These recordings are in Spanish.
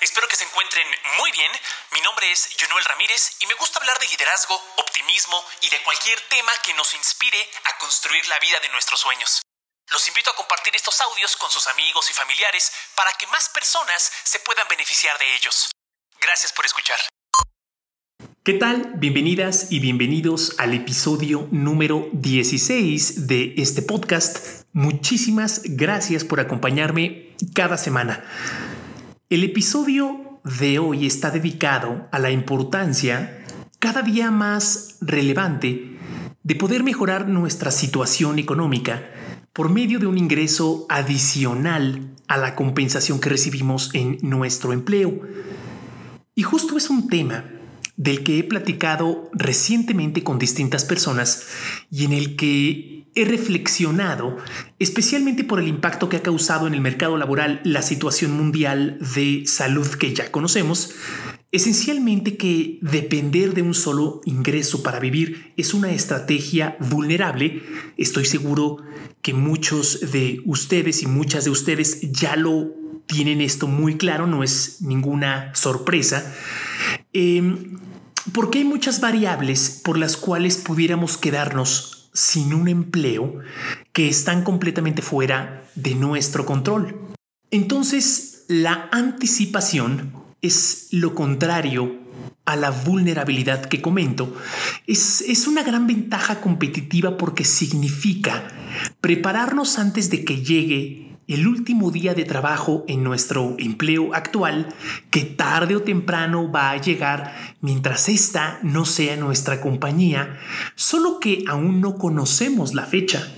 espero que se encuentren muy bien. Mi nombre es Jonuel Ramírez y me gusta hablar de liderazgo, optimismo y de cualquier tema que nos inspire a construir la vida de nuestros sueños. Los invito a compartir estos audios con sus amigos y familiares para que más personas se puedan beneficiar de ellos. Gracias por escuchar. ¿Qué tal? Bienvenidas y bienvenidos al episodio número 16 de este podcast. Muchísimas gracias por acompañarme cada semana. El episodio de hoy está dedicado a la importancia cada día más relevante de poder mejorar nuestra situación económica por medio de un ingreso adicional a la compensación que recibimos en nuestro empleo. Y justo es un tema del que he platicado recientemente con distintas personas y en el que he reflexionado especialmente por el impacto que ha causado en el mercado laboral la situación mundial de salud que ya conocemos, esencialmente que depender de un solo ingreso para vivir es una estrategia vulnerable. Estoy seguro que muchos de ustedes y muchas de ustedes ya lo tienen esto muy claro, no es ninguna sorpresa. Em, porque hay muchas variables por las cuales pudiéramos quedarnos sin un empleo que están completamente fuera de nuestro control. Entonces, la anticipación es lo contrario a la vulnerabilidad que comento. Es, es una gran ventaja competitiva porque significa prepararnos antes de que llegue el último día de trabajo en nuestro empleo actual que tarde o temprano va a llegar mientras esta no sea nuestra compañía, solo que aún no conocemos la fecha.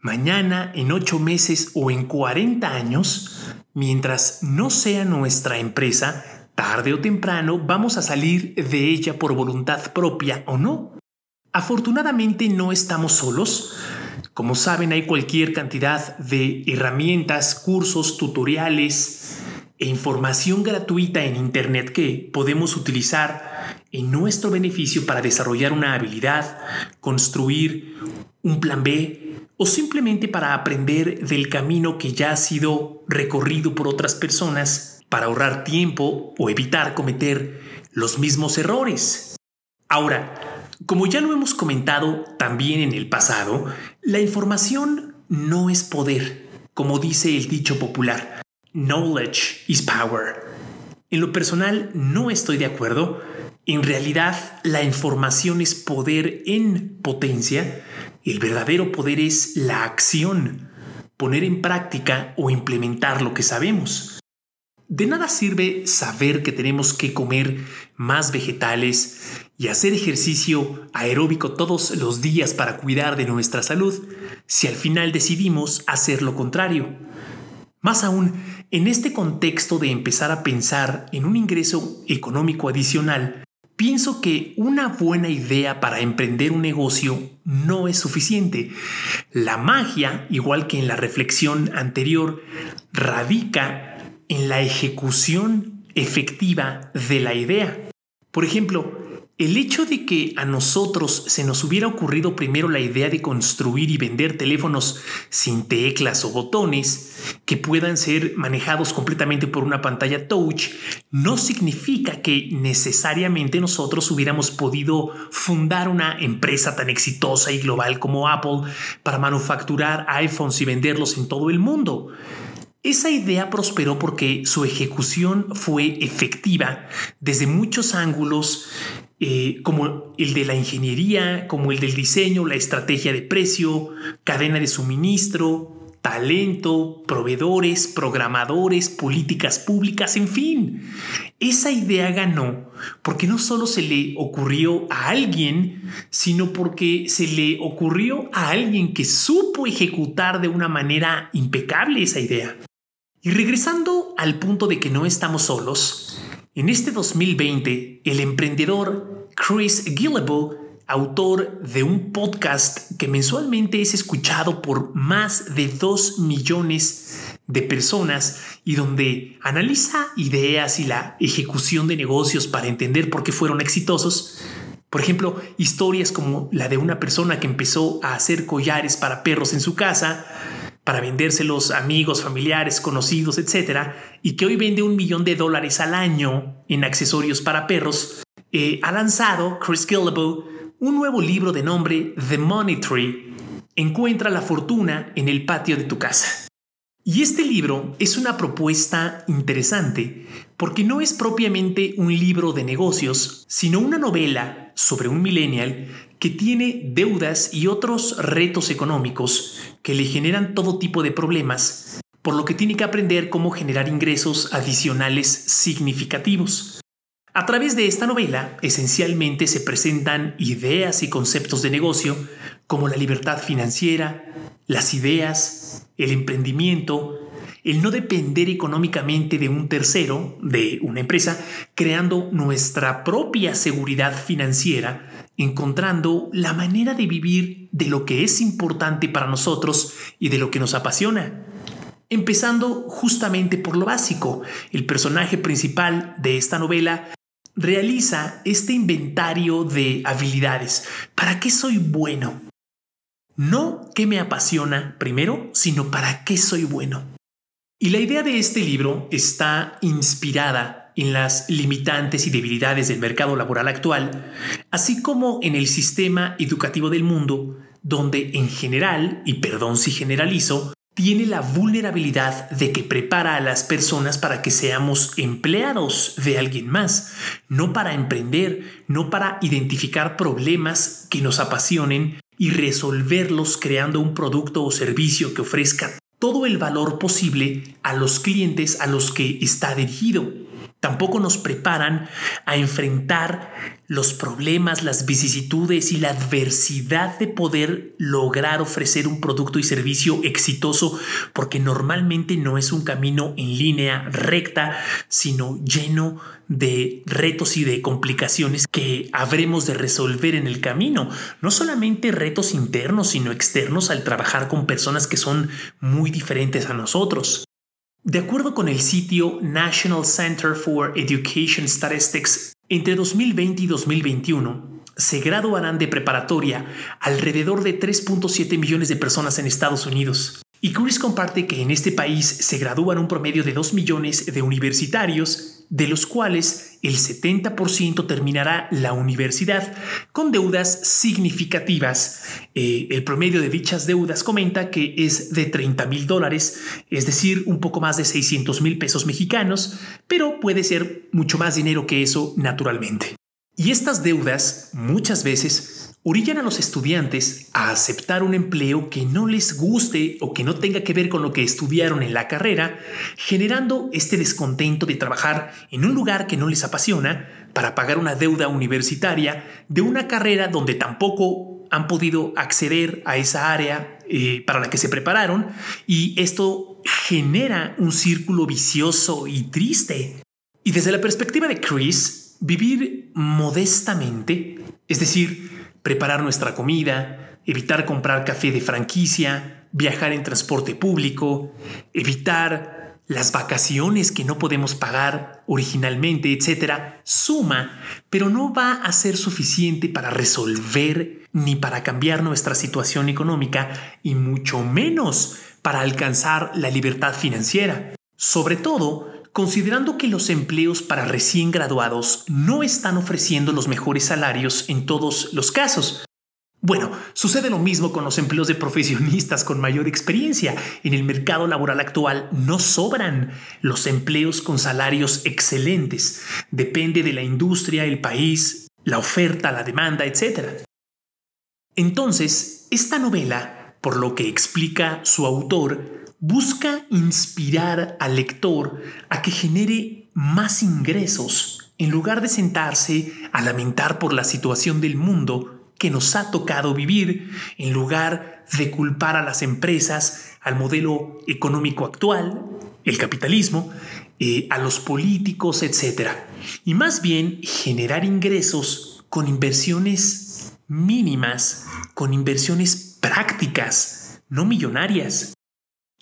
Mañana, en ocho meses o en 40 años, mientras no sea nuestra empresa, tarde o temprano vamos a salir de ella por voluntad propia o no. Afortunadamente no estamos solos, como saben, hay cualquier cantidad de herramientas, cursos, tutoriales e información gratuita en Internet que podemos utilizar en nuestro beneficio para desarrollar una habilidad, construir un plan B o simplemente para aprender del camino que ya ha sido recorrido por otras personas para ahorrar tiempo o evitar cometer los mismos errores. Ahora, como ya lo hemos comentado también en el pasado, la información no es poder, como dice el dicho popular. Knowledge is power. En lo personal no estoy de acuerdo. En realidad la información es poder en potencia. El verdadero poder es la acción, poner en práctica o implementar lo que sabemos. De nada sirve saber que tenemos que comer más vegetales y hacer ejercicio aeróbico todos los días para cuidar de nuestra salud si al final decidimos hacer lo contrario. Más aún, en este contexto de empezar a pensar en un ingreso económico adicional, pienso que una buena idea para emprender un negocio no es suficiente. La magia, igual que en la reflexión anterior, radica en la ejecución efectiva de la idea. Por ejemplo, el hecho de que a nosotros se nos hubiera ocurrido primero la idea de construir y vender teléfonos sin teclas o botones que puedan ser manejados completamente por una pantalla touch, no significa que necesariamente nosotros hubiéramos podido fundar una empresa tan exitosa y global como Apple para manufacturar iPhones y venderlos en todo el mundo. Esa idea prosperó porque su ejecución fue efectiva desde muchos ángulos, eh, como el de la ingeniería, como el del diseño, la estrategia de precio, cadena de suministro, talento, proveedores, programadores, políticas públicas, en fin. Esa idea ganó porque no solo se le ocurrió a alguien, sino porque se le ocurrió a alguien que supo ejecutar de una manera impecable esa idea. Y regresando al punto de que no estamos solos, en este 2020 el emprendedor Chris Guillebeau, autor de un podcast que mensualmente es escuchado por más de 2 millones de personas y donde analiza ideas y la ejecución de negocios para entender por qué fueron exitosos, por ejemplo, historias como la de una persona que empezó a hacer collares para perros en su casa, para vendérselos a amigos, familiares, conocidos, etc. Y que hoy vende un millón de dólares al año en accesorios para perros, eh, ha lanzado Chris Gillibo un nuevo libro de nombre The Money Tree. Encuentra la fortuna en el patio de tu casa. Y este libro es una propuesta interesante porque no es propiamente un libro de negocios, sino una novela sobre un millennial que tiene deudas y otros retos económicos que le generan todo tipo de problemas, por lo que tiene que aprender cómo generar ingresos adicionales significativos. A través de esta novela, esencialmente se presentan ideas y conceptos de negocio como la libertad financiera, las ideas, el emprendimiento, el no depender económicamente de un tercero, de una empresa, creando nuestra propia seguridad financiera, encontrando la manera de vivir de lo que es importante para nosotros y de lo que nos apasiona. Empezando justamente por lo básico, el personaje principal de esta novela realiza este inventario de habilidades. ¿Para qué soy bueno? No qué me apasiona primero, sino para qué soy bueno. Y la idea de este libro está inspirada en las limitantes y debilidades del mercado laboral actual, así como en el sistema educativo del mundo, donde en general, y perdón si generalizo, tiene la vulnerabilidad de que prepara a las personas para que seamos empleados de alguien más, no para emprender, no para identificar problemas que nos apasionen y resolverlos creando un producto o servicio que ofrezca todo el valor posible a los clientes a los que está dirigido. Tampoco nos preparan a enfrentar los problemas, las vicisitudes y la adversidad de poder lograr ofrecer un producto y servicio exitoso, porque normalmente no es un camino en línea recta, sino lleno de retos y de complicaciones que habremos de resolver en el camino. No solamente retos internos, sino externos al trabajar con personas que son muy diferentes a nosotros. De acuerdo con el sitio National Center for Education Statistics, entre 2020 y 2021 se graduarán de preparatoria alrededor de 3.7 millones de personas en Estados Unidos. Y Chris comparte que en este país se gradúan un promedio de 2 millones de universitarios de los cuales el 70% terminará la universidad con deudas significativas. Eh, el promedio de dichas deudas comenta que es de 30 mil dólares, es decir, un poco más de 600 mil pesos mexicanos, pero puede ser mucho más dinero que eso naturalmente. Y estas deudas muchas veces orillan a los estudiantes a aceptar un empleo que no les guste o que no tenga que ver con lo que estudiaron en la carrera, generando este descontento de trabajar en un lugar que no les apasiona para pagar una deuda universitaria de una carrera donde tampoco han podido acceder a esa área eh, para la que se prepararon y esto genera un círculo vicioso y triste. Y desde la perspectiva de Chris, vivir modestamente, es decir, preparar nuestra comida, evitar comprar café de franquicia, viajar en transporte público, evitar las vacaciones que no podemos pagar originalmente, etcétera, suma, pero no va a ser suficiente para resolver ni para cambiar nuestra situación económica y mucho menos para alcanzar la libertad financiera. Sobre todo, considerando que los empleos para recién graduados no están ofreciendo los mejores salarios en todos los casos. Bueno, sucede lo mismo con los empleos de profesionistas con mayor experiencia. En el mercado laboral actual no sobran los empleos con salarios excelentes. Depende de la industria, el país, la oferta, la demanda, etc. Entonces, esta novela, por lo que explica su autor, busca inspirar al lector a que genere más ingresos en lugar de sentarse a lamentar por la situación del mundo que nos ha tocado vivir, en lugar de culpar a las empresas, al modelo económico actual, el capitalismo, eh, a los políticos, etc. Y más bien generar ingresos con inversiones mínimas, con inversiones prácticas, no millonarias.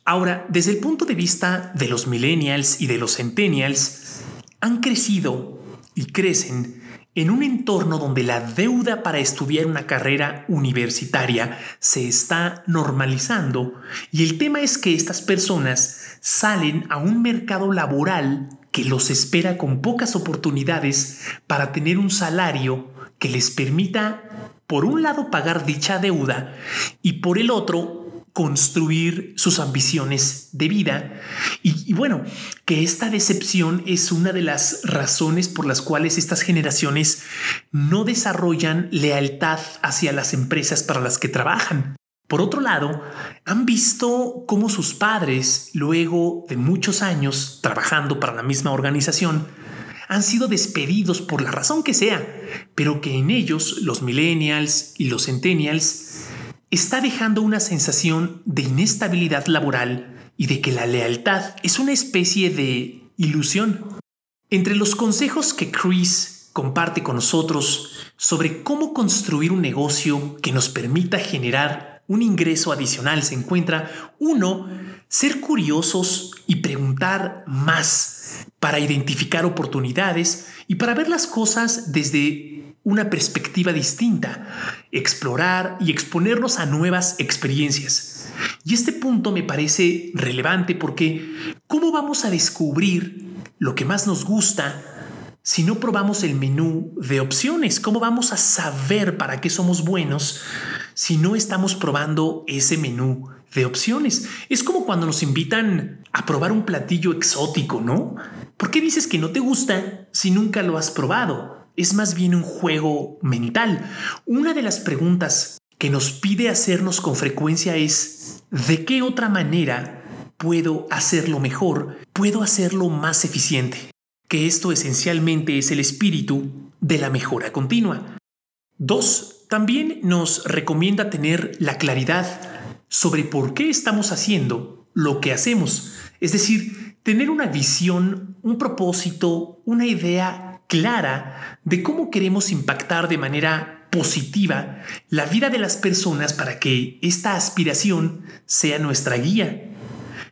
Ahora, desde el punto de vista de los millennials y de los centennials, han crecido y crecen en un entorno donde la deuda para estudiar una carrera universitaria se está normalizando y el tema es que estas personas salen a un mercado laboral que los espera con pocas oportunidades para tener un salario que les permita, por un lado, pagar dicha deuda y por el otro, construir sus ambiciones de vida. Y, bueno, que esta decepción es una de las razones por las cuales estas generaciones no desarrollan lealtad hacia las empresas para las que trabajan. Por otro lado, han visto cómo sus padres, luego de muchos años trabajando para la misma organización, han sido despedidos por la razón que sea, pero que en ellos, los millennials y los centennials, está dejando una sensación de inestabilidad laboral y de que la lealtad es una especie de ilusión. Entre los consejos que Chris comparte con nosotros sobre cómo construir un negocio que nos permita generar un ingreso adicional se encuentra uno, ser curiosos y preguntar más para identificar oportunidades y para ver las cosas desde una perspectiva distinta, explorar y exponernos a nuevas experiencias. Y este punto me parece relevante porque ¿cómo vamos a descubrir lo que más nos gusta si no probamos el menú de opciones? ¿Cómo vamos a saber para qué somos buenos si no estamos probando ese menú de opciones? Es como cuando nos invitan a probar un platillo exótico, ¿no? ¿Por qué dices que no te gusta si nunca lo has probado? Es más bien un juego mental. Una de las preguntas que nos pide hacernos con frecuencia es, ¿de qué otra manera puedo hacerlo mejor? ¿Puedo hacerlo más eficiente? Que esto esencialmente es el espíritu de la mejora continua. Dos, también nos recomienda tener la claridad sobre por qué estamos haciendo lo que hacemos. Es decir, tener una visión, un propósito, una idea clara de cómo queremos impactar de manera positiva la vida de las personas para que esta aspiración sea nuestra guía.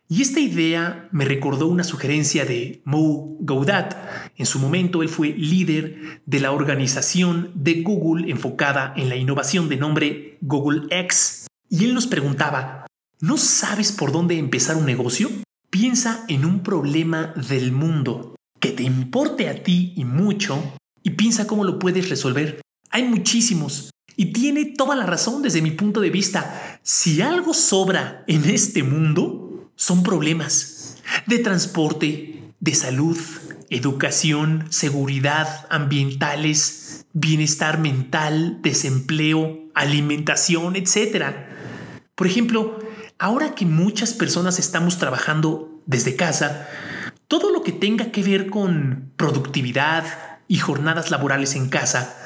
Y esta idea me recordó una sugerencia de Mo Gaudat. En su momento él fue líder de la organización de Google enfocada en la innovación de nombre Google X. Y él nos preguntaba, ¿no sabes por dónde empezar un negocio? Piensa en un problema del mundo te importe a ti y mucho y piensa cómo lo puedes resolver. Hay muchísimos y tiene toda la razón desde mi punto de vista. Si algo sobra en este mundo, son problemas de transporte, de salud, educación, seguridad, ambientales, bienestar mental, desempleo, alimentación, etc. Por ejemplo, ahora que muchas personas estamos trabajando desde casa, que tenga que ver con productividad y jornadas laborales en casa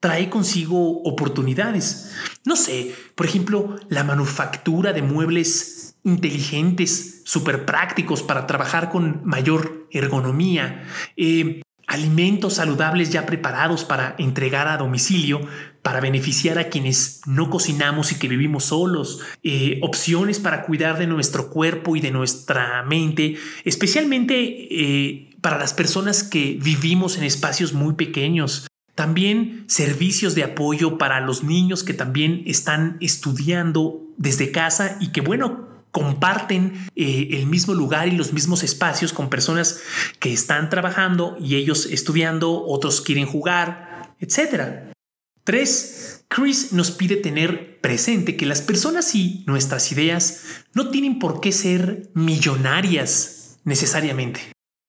trae consigo oportunidades. No sé, por ejemplo, la manufactura de muebles inteligentes, súper prácticos para trabajar con mayor ergonomía, eh, alimentos saludables ya preparados para entregar a domicilio para beneficiar a quienes no cocinamos y que vivimos solos, eh, opciones para cuidar de nuestro cuerpo y de nuestra mente, especialmente eh, para las personas que vivimos en espacios muy pequeños. También servicios de apoyo para los niños que también están estudiando desde casa y que, bueno, comparten eh, el mismo lugar y los mismos espacios con personas que están trabajando y ellos estudiando, otros quieren jugar, etcétera. 3. Chris nos pide tener presente que las personas y nuestras ideas no tienen por qué ser millonarias necesariamente,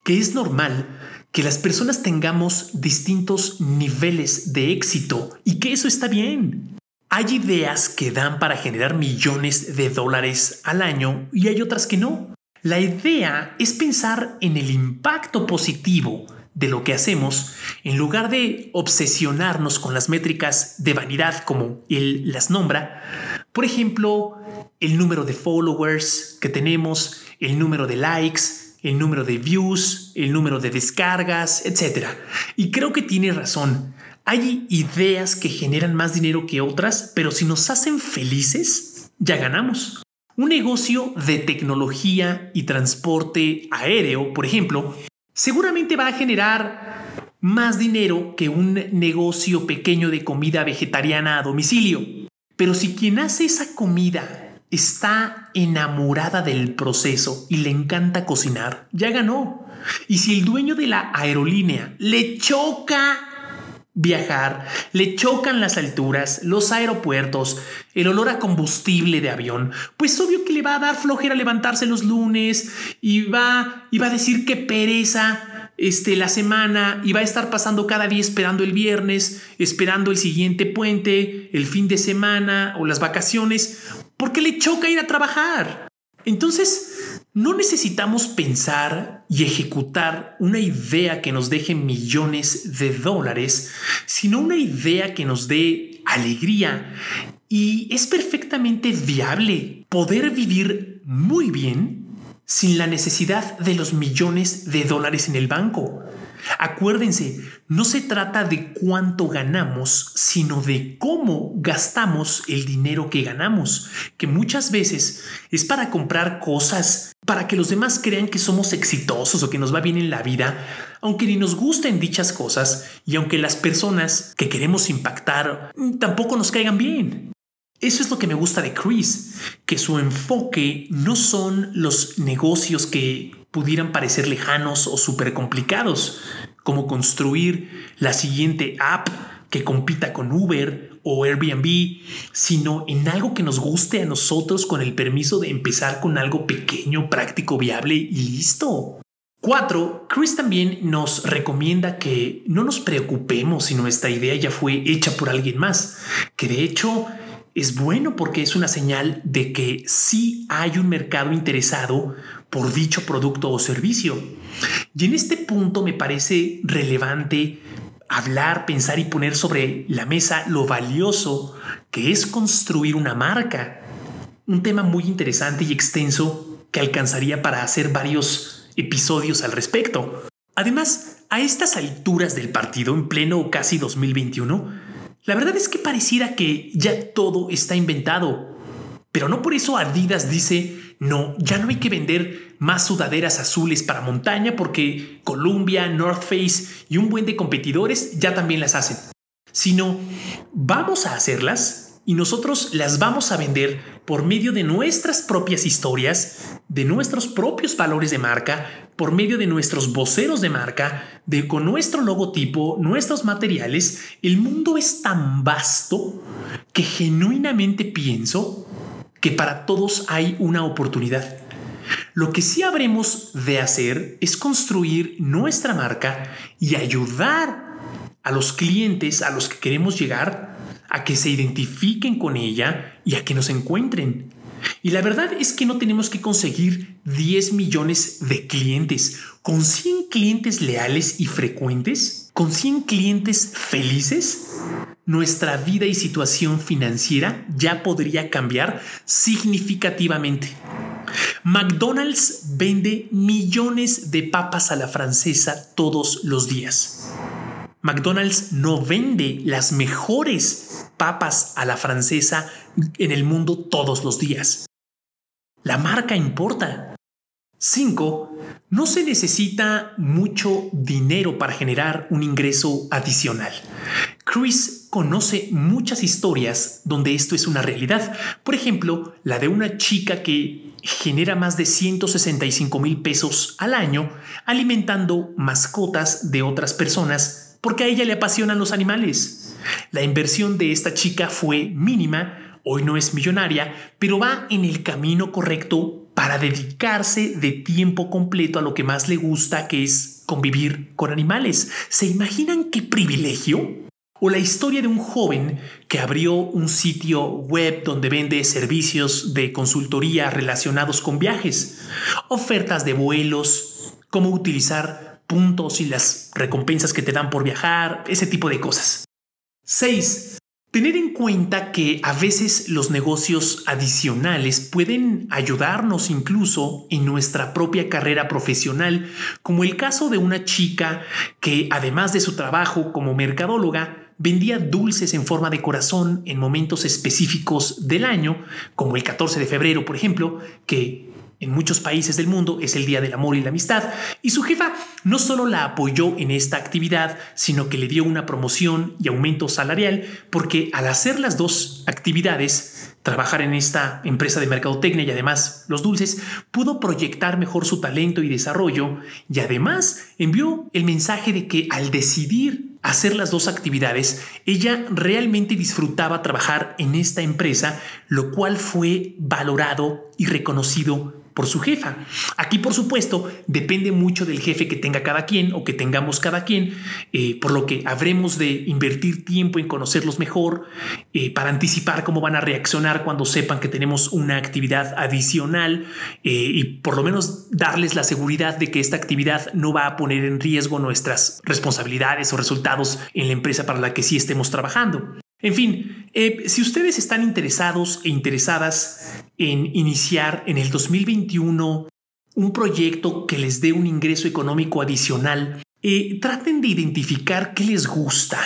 que es normal que las personas tengamos distintos niveles de éxito y que eso está bien. Hay ideas que dan para generar millones de dólares al año y hay otras que no. La idea es pensar en el impacto positivo de lo que hacemos en lugar de obsesionarnos con las métricas de vanidad como él las nombra. Por ejemplo, el número de followers que tenemos, el número de likes, el número de views, el número de descargas, etc. Y creo que tiene razón. Hay ideas que generan más dinero que otras, pero si nos hacen felices, ya ganamos. Un negocio de tecnología y transporte aéreo, por ejemplo, seguramente va a generar más dinero que un negocio pequeño de comida vegetariana a domicilio. Pero si quien hace esa comida está enamorada del proceso y le encanta cocinar, ya ganó. Y si el dueño de la aerolínea le choca viajar, le chocan las alturas, los aeropuertos, el olor a combustible de avión, pues obvio que le va a dar flojera levantarse los lunes y va, y va a decir que pereza este, la semana y va a estar pasando cada día esperando el viernes, esperando el siguiente puente, el fin de semana o las vacaciones, porque le choca ir a trabajar. Entonces, no necesitamos pensar y ejecutar una idea que nos deje millones de dólares, sino una idea que nos dé alegría. Y es perfectamente viable poder vivir muy bien sin la necesidad de los millones de dólares en el banco. Acuérdense, no se trata de cuánto ganamos, sino de cómo gastamos el dinero que ganamos, que muchas veces es para comprar cosas, para que los demás crean que somos exitosos o que nos va bien en la vida, aunque ni nos gusten dichas cosas y aunque las personas que queremos impactar tampoco nos caigan bien. Eso es lo que me gusta de Chris, que su enfoque no son los negocios que pudieran parecer lejanos o súper complicados, como construir la siguiente app que compita con Uber o Airbnb, sino en algo que nos guste a nosotros con el permiso de empezar con algo pequeño, práctico, viable y listo. 4. Chris también nos recomienda que no nos preocupemos si nuestra idea ya fue hecha por alguien más, que de hecho es bueno porque es una señal de que sí hay un mercado interesado por dicho producto o servicio. Y en este punto me parece relevante hablar, pensar y poner sobre la mesa lo valioso que es construir una marca. Un tema muy interesante y extenso que alcanzaría para hacer varios episodios al respecto. Además, a estas alturas del partido, en pleno casi 2021, la verdad es que pareciera que ya todo está inventado. Pero no por eso Adidas dice no, ya no hay que vender más sudaderas azules para montaña porque Columbia, North Face y un buen de competidores ya también las hacen. Sino, vamos a hacerlas y nosotros las vamos a vender por medio de nuestras propias historias, de nuestros propios valores de marca, por medio de nuestros voceros de marca, de con nuestro logotipo, nuestros materiales. El mundo es tan vasto que genuinamente pienso que para todos hay una oportunidad. Lo que sí habremos de hacer es construir nuestra marca y ayudar a los clientes a los que queremos llegar a que se identifiquen con ella y a que nos encuentren. Y la verdad es que no tenemos que conseguir 10 millones de clientes. Con 100 clientes leales y frecuentes, con 100 clientes felices, nuestra vida y situación financiera ya podría cambiar significativamente. McDonald's vende millones de papas a la francesa todos los días. McDonald's no vende las mejores papas a la francesa en el mundo todos los días. La marca importa. 5. No se necesita mucho dinero para generar un ingreso adicional. Chris conoce muchas historias donde esto es una realidad. Por ejemplo, la de una chica que genera más de 165 mil pesos al año alimentando mascotas de otras personas porque a ella le apasionan los animales. La inversión de esta chica fue mínima, hoy no es millonaria, pero va en el camino correcto para dedicarse de tiempo completo a lo que más le gusta, que es convivir con animales. ¿Se imaginan qué privilegio? O la historia de un joven que abrió un sitio web donde vende servicios de consultoría relacionados con viajes, ofertas de vuelos, cómo utilizar puntos y las recompensas que te dan por viajar, ese tipo de cosas. 6. Tener en cuenta que a veces los negocios adicionales pueden ayudarnos incluso en nuestra propia carrera profesional, como el caso de una chica que además de su trabajo como mercadóloga, vendía dulces en forma de corazón en momentos específicos del año, como el 14 de febrero, por ejemplo, que en muchos países del mundo es el Día del Amor y la Amistad, y su jefa no solo la apoyó en esta actividad, sino que le dio una promoción y aumento salarial, porque al hacer las dos actividades, trabajar en esta empresa de mercadotecnia y además los dulces, pudo proyectar mejor su talento y desarrollo, y además envió el mensaje de que al decidir hacer las dos actividades, ella realmente disfrutaba trabajar en esta empresa, lo cual fue valorado y reconocido por su jefa. Aquí, por supuesto, depende mucho del jefe que tenga cada quien o que tengamos cada quien, eh, por lo que habremos de invertir tiempo en conocerlos mejor eh, para anticipar cómo van a reaccionar cuando sepan que tenemos una actividad adicional eh, y por lo menos darles la seguridad de que esta actividad no va a poner en riesgo nuestras responsabilidades o resultados en la empresa para la que sí estemos trabajando. En fin, eh, si ustedes están interesados e interesadas en iniciar en el 2021 un proyecto que les dé un ingreso económico adicional, eh, traten de identificar qué les gusta,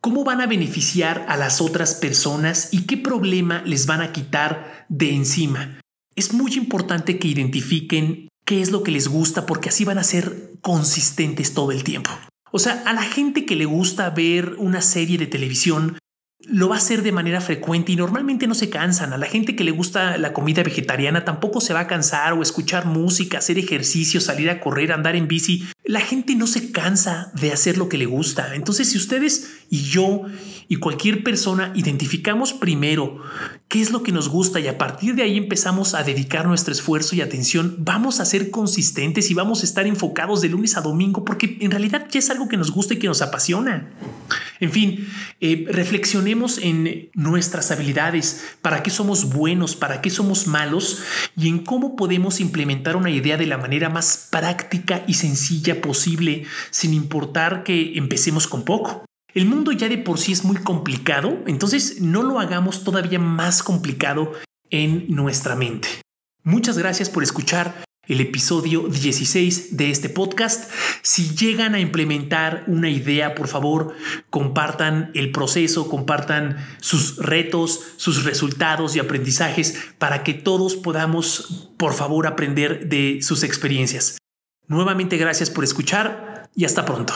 cómo van a beneficiar a las otras personas y qué problema les van a quitar de encima. Es muy importante que identifiquen qué es lo que les gusta porque así van a ser consistentes todo el tiempo. O sea, a la gente que le gusta ver una serie de televisión lo va a hacer de manera frecuente y normalmente no se cansan. A la gente que le gusta la comida vegetariana tampoco se va a cansar o escuchar música, hacer ejercicio, salir a correr, andar en bici. La gente no se cansa de hacer lo que le gusta. Entonces, si ustedes y yo y cualquier persona identificamos primero qué es lo que nos gusta y a partir de ahí empezamos a dedicar nuestro esfuerzo y atención, vamos a ser consistentes y vamos a estar enfocados de lunes a domingo porque en realidad ya es algo que nos gusta y que nos apasiona. En fin, eh, reflexionemos en nuestras habilidades, para qué somos buenos, para qué somos malos y en cómo podemos implementar una idea de la manera más práctica y sencilla posible, sin importar que empecemos con poco. El mundo ya de por sí es muy complicado, entonces no lo hagamos todavía más complicado en nuestra mente. Muchas gracias por escuchar el episodio 16 de este podcast. Si llegan a implementar una idea, por favor, compartan el proceso, compartan sus retos, sus resultados y aprendizajes para que todos podamos, por favor, aprender de sus experiencias. Nuevamente gracias por escuchar y hasta pronto.